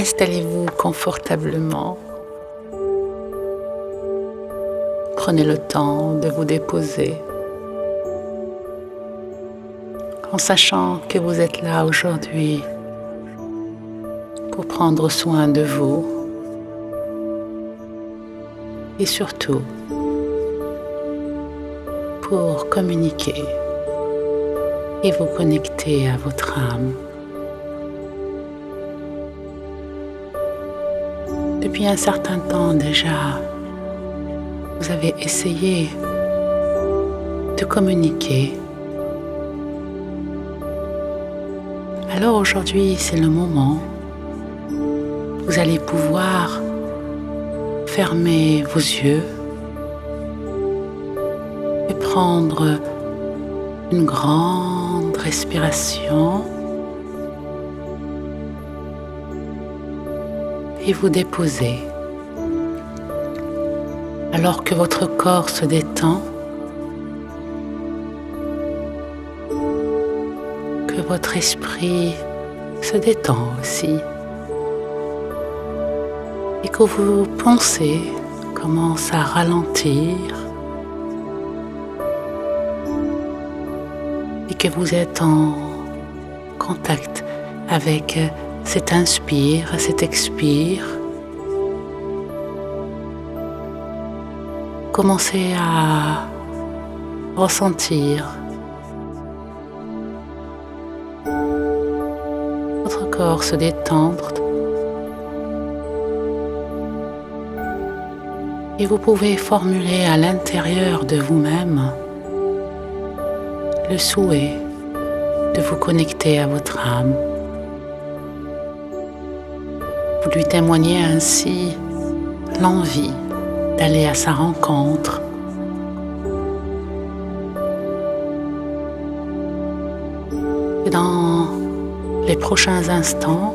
Installez-vous confortablement. Prenez le temps de vous déposer en sachant que vous êtes là aujourd'hui pour prendre soin de vous et surtout pour communiquer et vous connecter à votre âme. Depuis un certain temps déjà, vous avez essayé de communiquer. Alors aujourd'hui, c'est le moment. Vous allez pouvoir fermer vos yeux et prendre une grande respiration et vous déposer. Alors que votre corps se détend, que votre esprit se détend aussi et que vos pensées commencent à ralentir et que vous êtes en contact avec cet inspire, cet expire. Commencez à ressentir votre corps se détendre et vous pouvez formuler à l'intérieur de vous-même le souhait de vous connecter à votre âme. Lui témoignez ainsi l'envie d'aller à sa rencontre. Dans les prochains instants,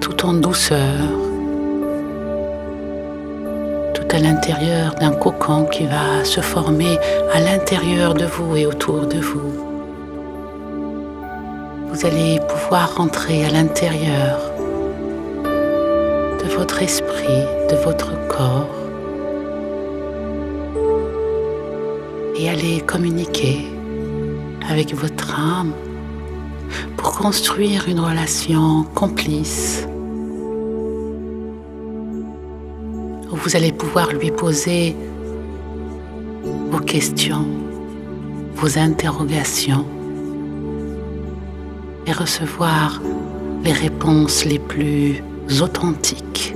tout en douceur, à l'intérieur d'un cocon qui va se former à l'intérieur de vous et autour de vous. Vous allez pouvoir rentrer à l'intérieur de votre esprit, de votre corps et aller communiquer avec votre âme pour construire une relation complice vous allez pouvoir lui poser vos questions, vos interrogations et recevoir les réponses les plus authentiques.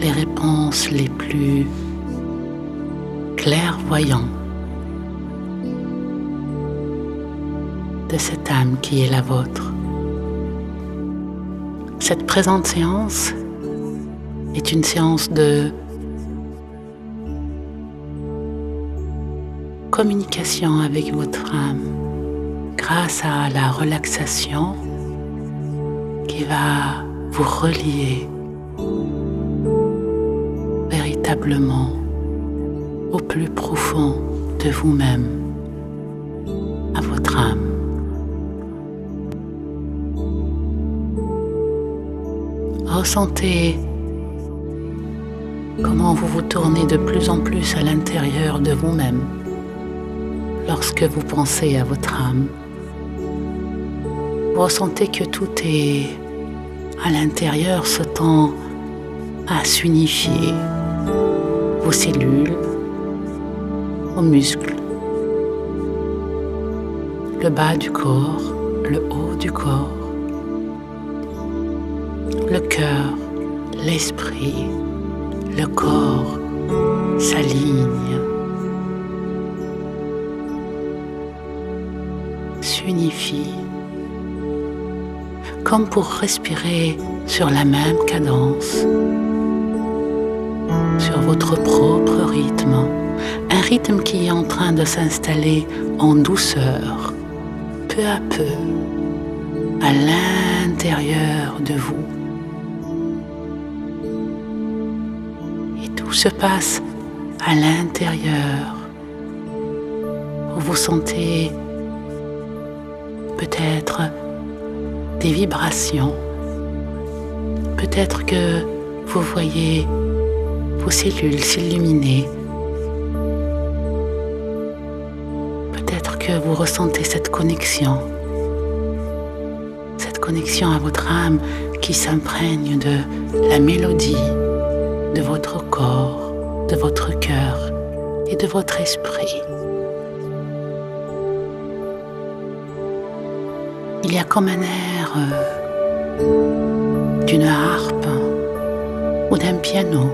Les réponses les plus clairvoyantes de cette âme qui est la vôtre. Cette présente séance est une séance de communication avec votre âme grâce à la relaxation qui va vous relier véritablement au plus profond de vous-même, à votre âme. Ressentez comment vous vous tournez de plus en plus à l'intérieur de vous-même lorsque vous pensez à votre âme. Vous ressentez que tout est à l'intérieur se tend à s'unifier. Vos cellules, vos muscles, le bas du corps, le haut du corps le cœur, l'esprit, le corps s'alignent, s'unifient, comme pour respirer sur la même cadence, sur votre propre rythme, un rythme qui est en train de s'installer en douceur, peu à peu, à l'intérieur de vous. se passe à l'intérieur, vous sentez peut-être des vibrations, peut-être que vous voyez vos cellules s'illuminer, peut-être que vous ressentez cette connexion, cette connexion à votre âme qui s'imprègne de la mélodie de votre corps, de votre cœur et de votre esprit. Il y a comme un air euh, d'une harpe ou d'un piano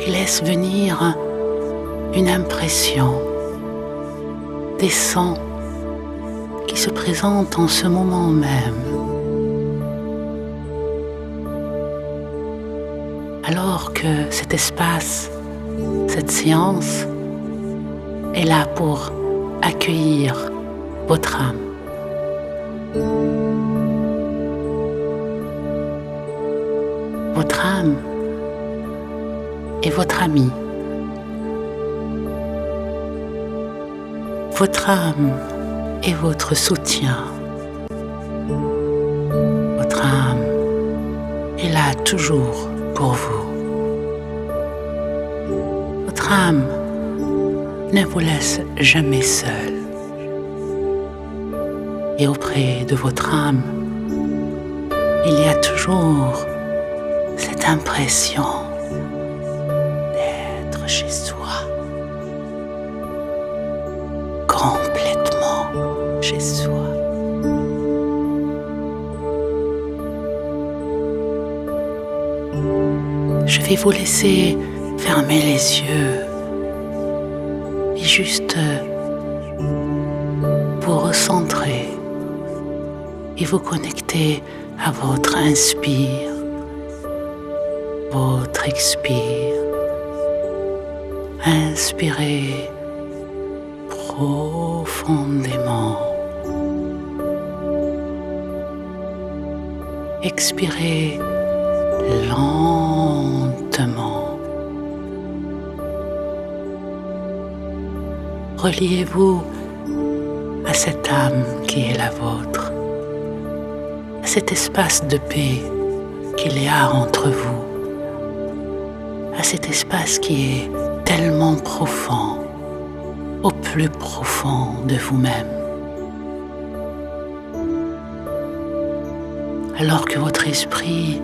qui laisse venir une impression, des sons qui se présentent en ce moment même. Alors que cet espace, cette séance est là pour accueillir votre âme. Votre âme est votre ami. Votre âme est votre soutien. Votre âme est là toujours pour vous. Votre âme ne vous laisse jamais seul et auprès de votre âme, il y a toujours cette impression d'être chez soi, complètement chez soi. Je vais vous laisser fermer les yeux et juste et vous connectez à votre inspire, votre expire. Inspirez profondément. Expirez lentement. Reliez-vous à cette âme qui est la vôtre cet espace de paix qu'il y a entre vous, à cet espace qui est tellement profond, au plus profond de vous-même. Alors que votre esprit,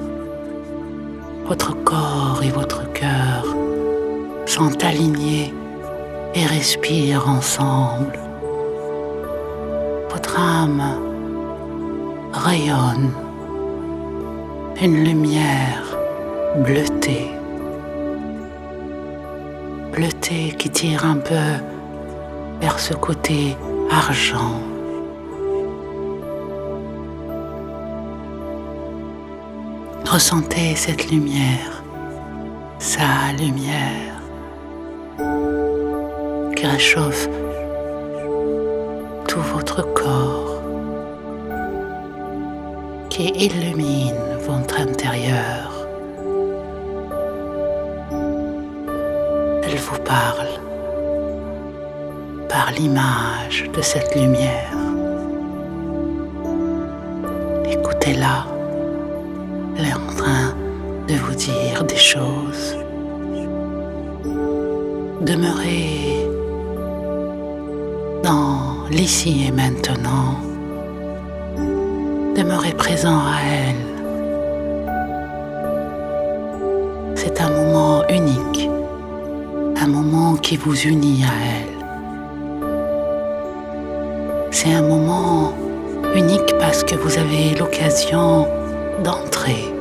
votre corps et votre cœur sont alignés et respirent ensemble, votre âme rayonne une lumière bleutée, bleutée qui tire un peu vers ce côté argent. Ressentez cette lumière, sa lumière qui réchauffe tout votre corps qui illumine votre intérieur. Elle vous parle par l'image de cette lumière. Écoutez-la, elle est en train de vous dire des choses. Demeurez dans l'ici et maintenant demeurez présent à elle. C'est un moment unique, un moment qui vous unit à elle. C'est un moment unique parce que vous avez l'occasion d'entrer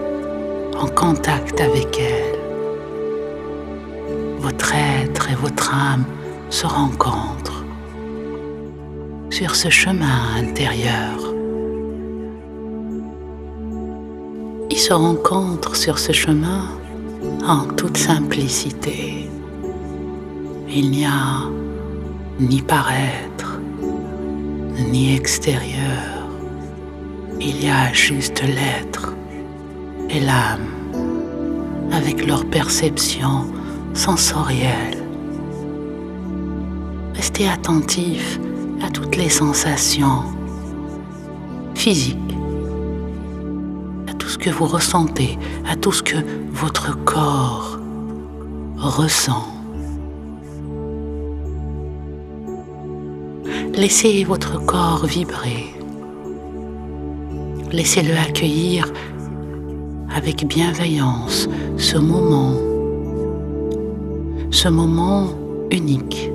en contact avec elle. Votre être et votre âme se rencontrent sur ce chemin intérieur. Se rencontrent sur ce chemin en toute simplicité. Il n'y a ni paraître, ni extérieur. Il y a juste l'être et l'âme avec leur perception sensorielle. Restez attentif à toutes les sensations physiques, que vous ressentez, à tout ce que votre corps ressent. Laissez votre corps vibrer. Laissez-le accueillir avec bienveillance ce moment, ce moment unique,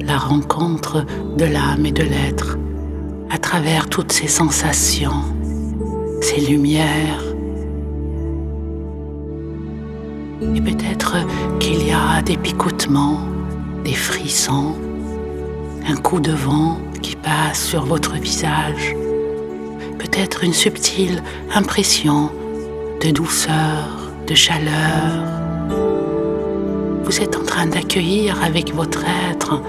la rencontre de l'âme et de l'être à travers toutes ces sensations, ces lumières. Et peut-être qu'il y a des picotements, des frissons, un coup de vent qui passe sur votre visage peut-être une subtile impression de douceur, de chaleur. Vous êtes en train d'accueillir avec votre être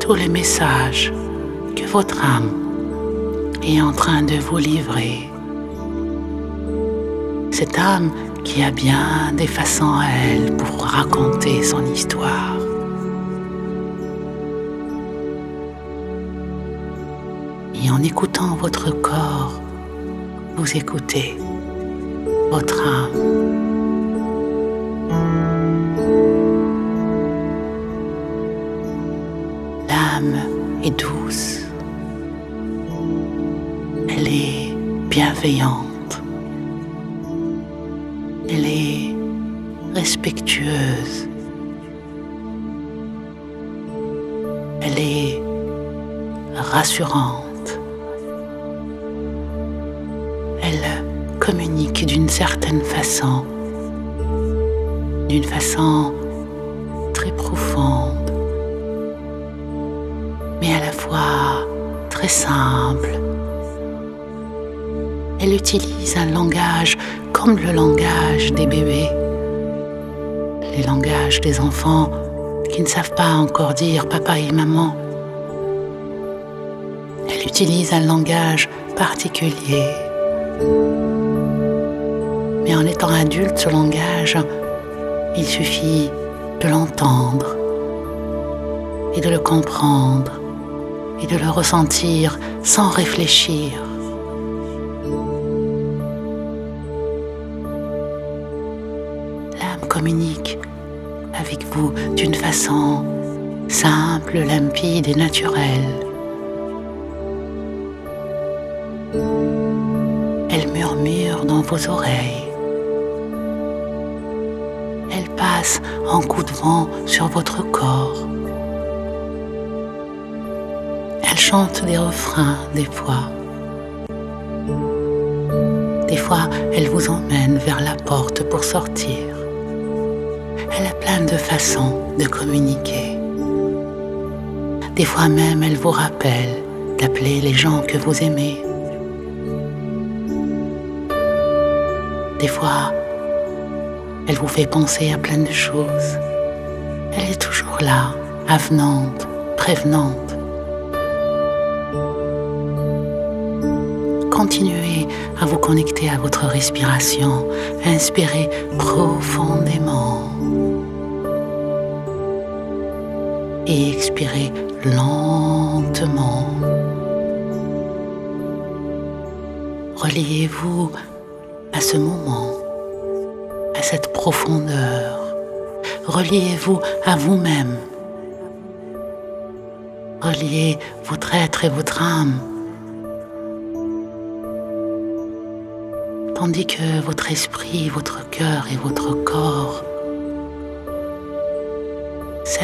tous les messages que votre âme est en train de vous livrer. Cette âme qui a bien des façons à elle pour raconter son histoire. Et en écoutant votre corps, vous écoutez votre âme. L'âme est douce. Elle est bienveillante. Respectueuse. Elle est rassurante. communique d'une certaine façon, d'une façon très profonde, mais à la fois très simple. Elle utilise un langage comme le langage des bébés, les langages des enfants qui ne savent pas encore dire papa et maman. Elle utilise un langage particulier mais en étant adulte, ce langage, il suffit de l'entendre et de le comprendre et de le ressentir sans réfléchir. Simple, limpide et naturelle. Elle murmure dans vos oreilles en coup de vent sur votre corps. Elle chante des refrains des fois. Des fois, elle vous emmène vers la porte pour sortir. Elle a plein de façons de communiquer. Des fois même, elle vous rappelle d'appeler les gens que vous aimez. Des fois, elle vous fait penser à plein de choses. Elle est toujours là, avenante, prévenante. Continuez à vous connecter à votre respiration. Inspirez profondément. Et expirez lentement. Reliez-vous à ce moment cette profondeur. Reliez-vous à vous-même. Reliez votre être et votre âme. Tandis que votre esprit, votre cœur et votre corps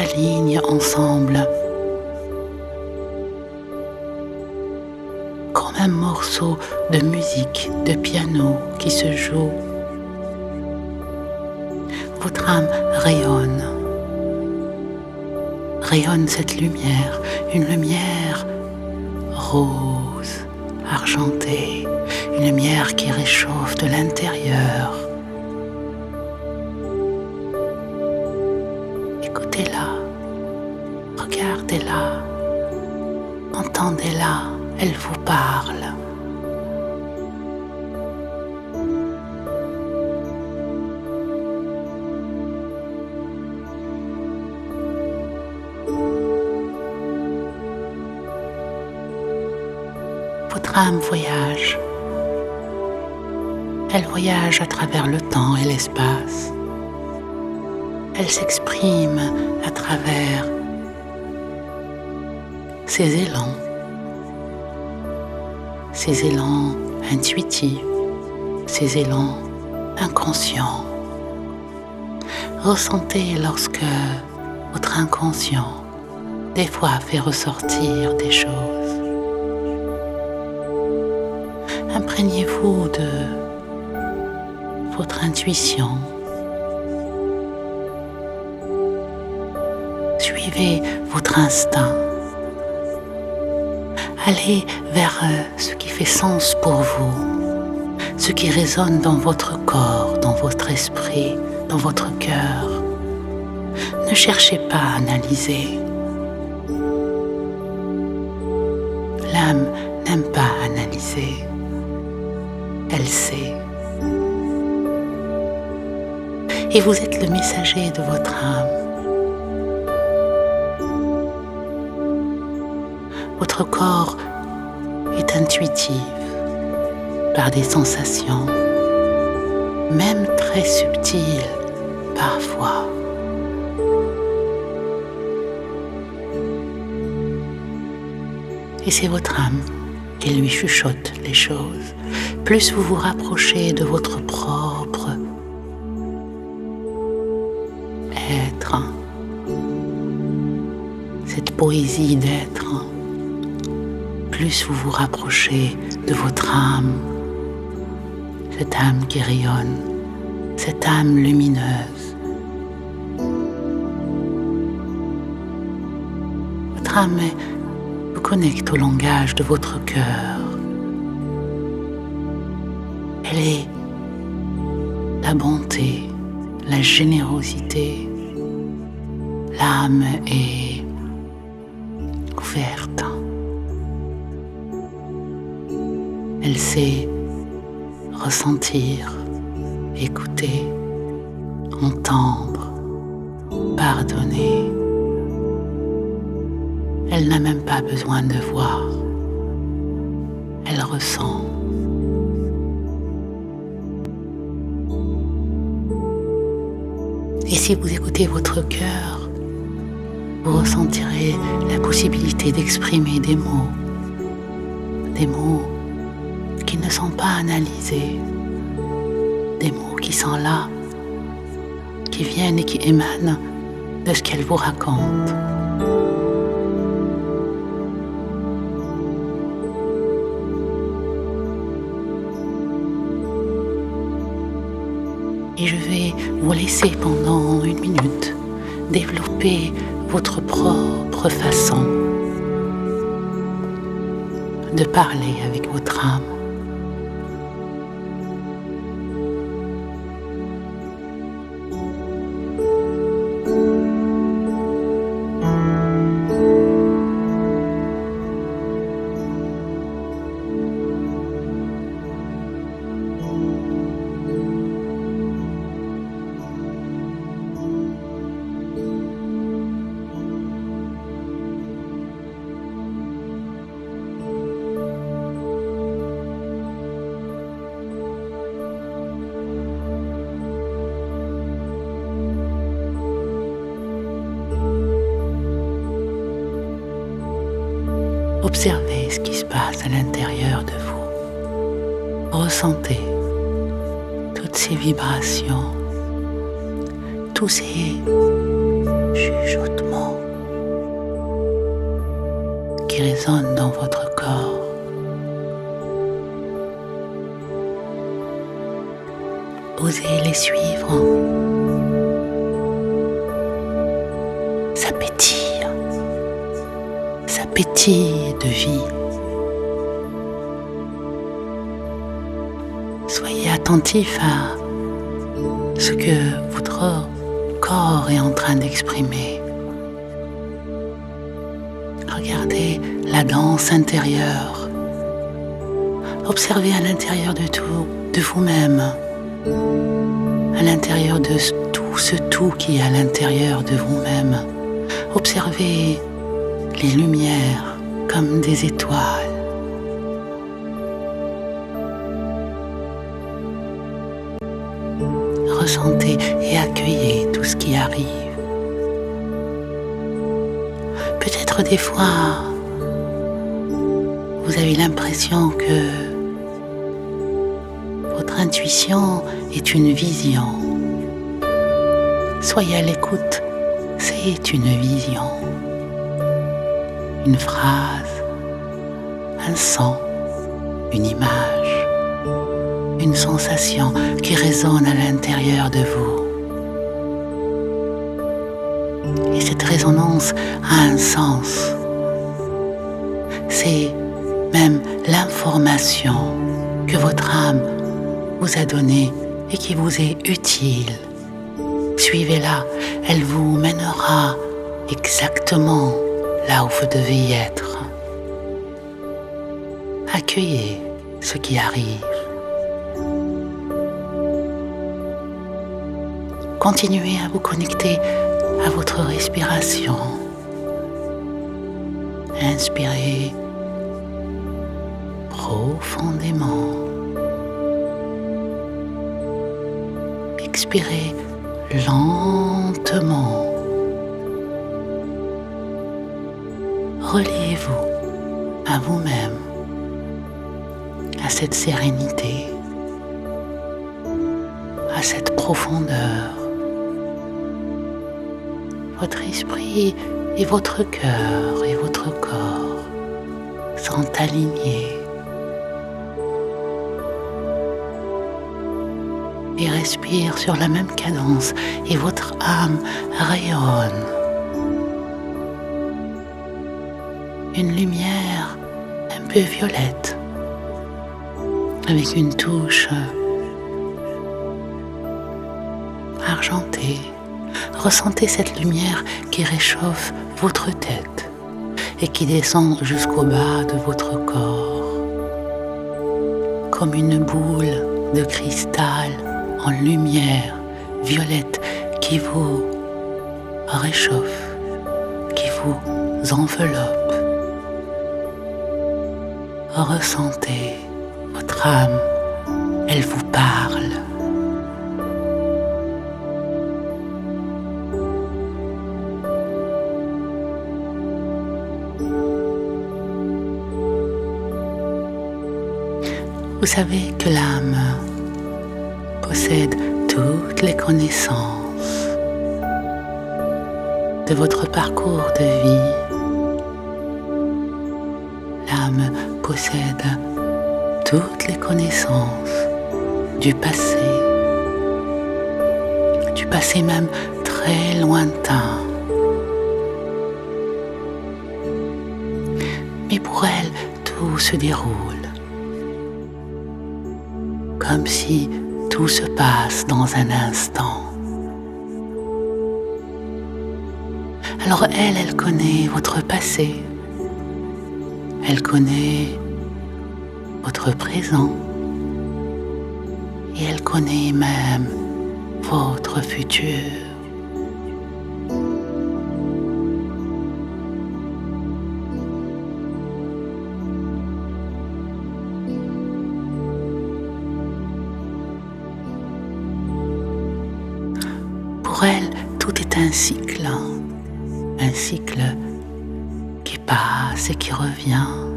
s'alignent ensemble comme un morceau de musique de piano qui se joue votre âme rayonne. Rayonne cette lumière, une lumière rose, argentée, une lumière qui réchauffe de l'intérieur. Entendez-la, elle vous parle. Votre âme voyage. Elle voyage à travers le temps et l'espace. Elle s'exprime à travers ses élans, ses élans intuitifs, ses élans inconscients. Ressentez lorsque votre inconscient, des fois, fait ressortir des choses. Imprégnez-vous de votre intuition. Suivez votre instinct. Allez vers euh, ce qui fait sens pour vous, ce qui résonne dans votre corps, dans votre esprit, dans votre cœur. Ne cherchez pas à analyser. L'âme n'aime pas analyser. Elle sait. Et vous êtes le messager de votre âme. Votre corps est intuitif par des sensations, même très subtiles parfois. Et c'est votre âme qui lui chuchote les choses. Plus vous vous rapprochez de votre propre être, cette poésie d'être, plus vous vous rapprochez de votre âme, cette âme qui rayonne, cette âme lumineuse. Votre âme vous connecte au langage de votre cœur. Elle est la bonté, la générosité. L'âme est ouverte. Elle sait ressentir, écouter, entendre, pardonner. Elle n'a même pas besoin de voir. Elle ressent. Et si vous écoutez votre cœur, vous ressentirez la possibilité d'exprimer des mots, des mots sont pas analysés, des mots qui sont là, qui viennent et qui émanent de ce qu'elle vous raconte. Et je vais vous laisser pendant une minute développer votre propre façon de parler avec votre âme. Observez ce qui se passe à l'intérieur de vous. Ressentez toutes ces vibrations, tous ces chuchotements qui résonnent dans votre corps. Osez les suivre. Ça pétille. Vie. Soyez attentif à ce que votre corps est en train d'exprimer. Regardez la danse intérieure. Observez à l'intérieur de tout, de vous-même, à l'intérieur de tout ce tout qui est à l'intérieur de vous-même. Observez les lumières comme des étoiles. Ressentez et accueillez tout ce qui arrive. Peut-être des fois, vous avez l'impression que votre intuition est une vision. Soyez à l'écoute, c'est une vision. Une phrase, un son, une image, une sensation qui résonne à l'intérieur de vous. Et cette résonance a un sens. C'est même l'information que votre âme vous a donnée et qui vous est utile. Suivez-la, elle vous mènera exactement là où vous devez être. Accueillez ce qui arrive. Continuez à vous connecter à votre respiration. Inspirez profondément. Expirez lentement. Reliez-vous à vous-même, à cette sérénité, à cette profondeur. Votre esprit et votre cœur et votre corps sont alignés. et respire sur la même cadence et votre âme rayonne. Une lumière un peu violette avec une touche argentée. Ressentez cette lumière qui réchauffe votre tête et qui descend jusqu'au bas de votre corps comme une boule de cristal en lumière violette qui vous réchauffe, qui vous enveloppe. Ressentez votre âme, elle vous parle. Vous savez que l'âme possède toutes les connaissances de votre parcours de vie. Possède toutes les connaissances du passé, du passé même très lointain. Mais pour elle, tout se déroule comme si tout se passe dans un instant. Alors elle, elle connaît votre passé. Elle connaît votre présent. Et elle connaît même votre futur. elle, tout est un cycle, un cycle qui passe et qui revient.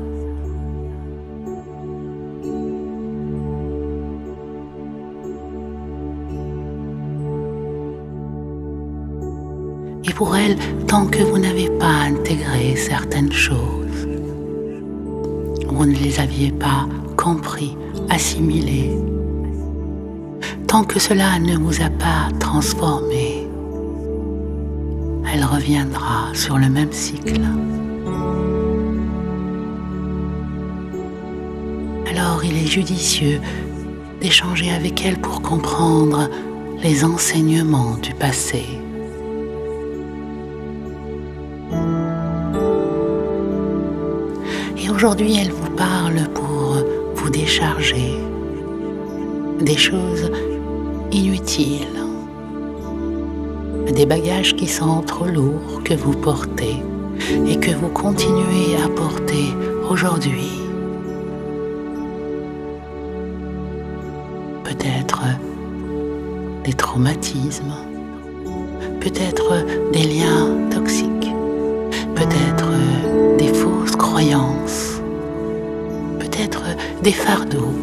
Pour elle, tant que vous n'avez pas intégré certaines choses, vous ne les aviez pas compris, assimilées, tant que cela ne vous a pas transformé, elle reviendra sur le même cycle. Alors il est judicieux d'échanger avec elle pour comprendre les enseignements du passé. Aujourd'hui, elle vous parle pour vous décharger des choses inutiles, des bagages qui sont trop lourds que vous portez et que vous continuez à porter aujourd'hui. Peut-être des traumatismes, peut-être des liens toxiques, peut-être des fausses croyances, des fardeaux.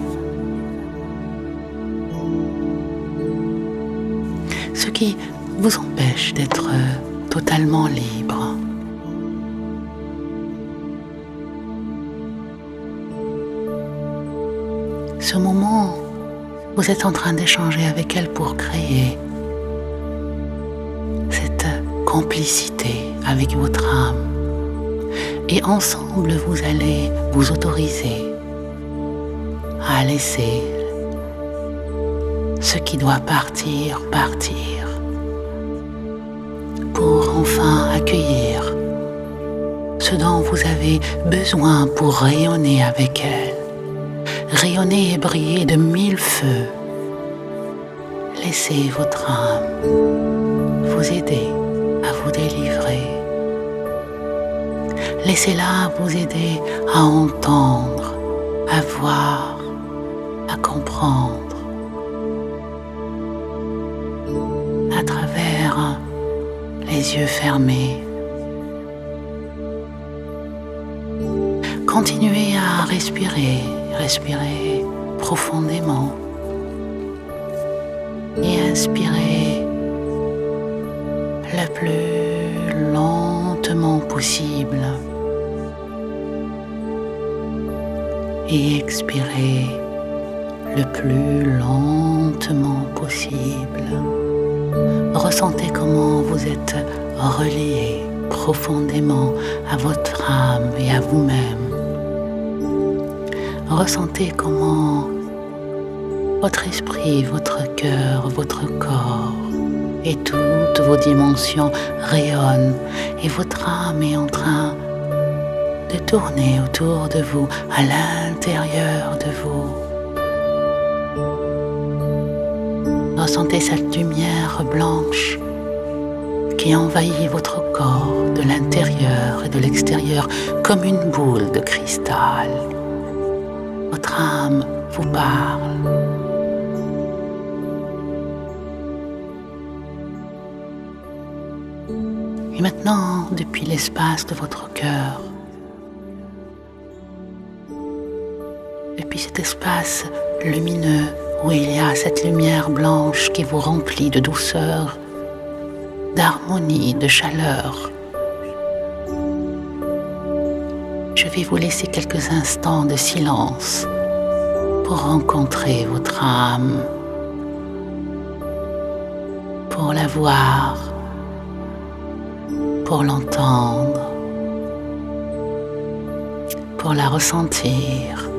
Ce qui vous empêche d'être totalement libre. Ce moment, vous êtes en train d'échanger avec elle pour créer cette complicité avec votre âme. Et ensemble, vous allez vous autoriser à laisser ce qui doit partir, partir, pour enfin accueillir ce dont vous avez besoin pour rayonner avec elle, rayonner et briller de mille feux. Laissez votre âme vous aider à vous délivrer. Laissez-la vous aider à entendre, à voir, à travers les yeux fermés. Continuez à respirer, respirer profondément et inspirez le plus lentement possible et expirez le plus lentement possible. Ressentez comment vous êtes relié profondément à votre âme et à vous-même. Ressentez comment votre esprit, votre cœur, votre corps et toutes vos dimensions rayonnent et votre âme est en train de tourner autour de vous, à l'intérieur de vous. Ressentez cette lumière blanche qui envahit votre corps de l'intérieur et de l'extérieur comme une boule de cristal. Votre âme vous parle. Et maintenant, depuis l'espace de votre cœur, depuis cet espace lumineux où il y a cette lumière blanche qui vous remplit de douceur, d'harmonie, de chaleur. Je vais vous laisser quelques instants de silence pour rencontrer votre âme, pour la voir, pour l'entendre, pour la ressentir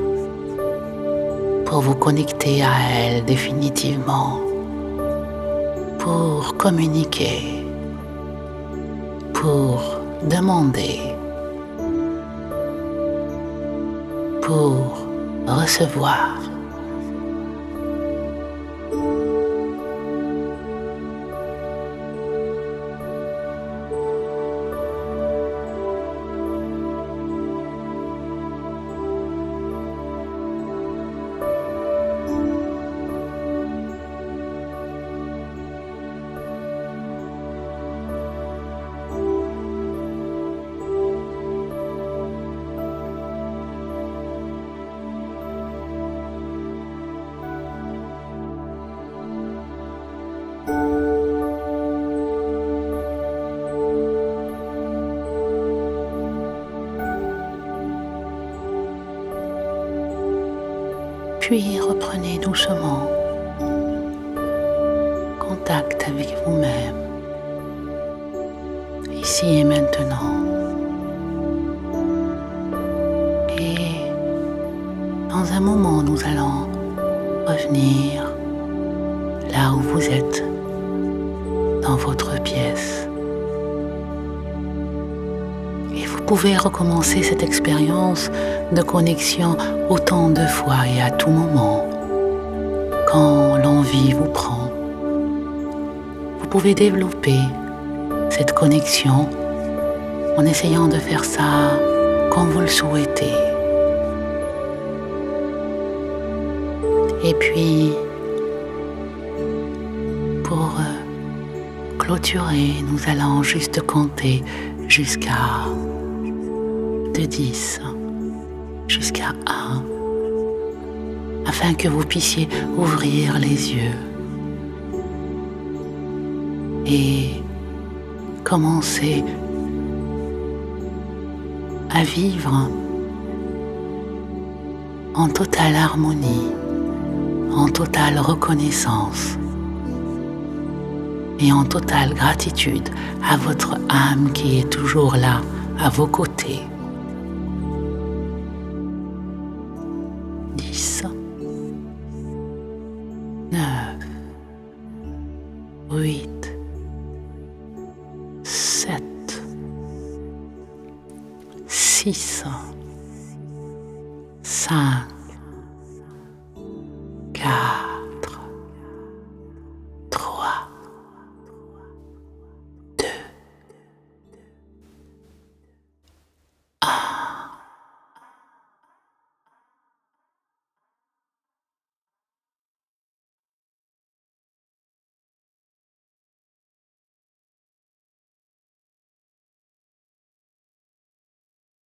pour vous connecter à elle définitivement, pour communiquer, pour demander, pour recevoir. Contact avec vous-même, ici et maintenant. Et dans un moment, nous allons revenir là où vous êtes, dans votre pièce. Et vous pouvez recommencer cette expérience de connexion autant de fois et à tout moment, quand l'envie vous prend. Vous pouvez développer cette connexion en essayant de faire ça quand vous le souhaitez. Et puis, clôturer, nous allons juste compter jusqu'à de 10, jusqu'à 1, afin que vous puissiez ouvrir les yeux et commencer à vivre en totale harmonie, en totale reconnaissance et en totale gratitude à votre âme qui est toujours là, à vos côtés.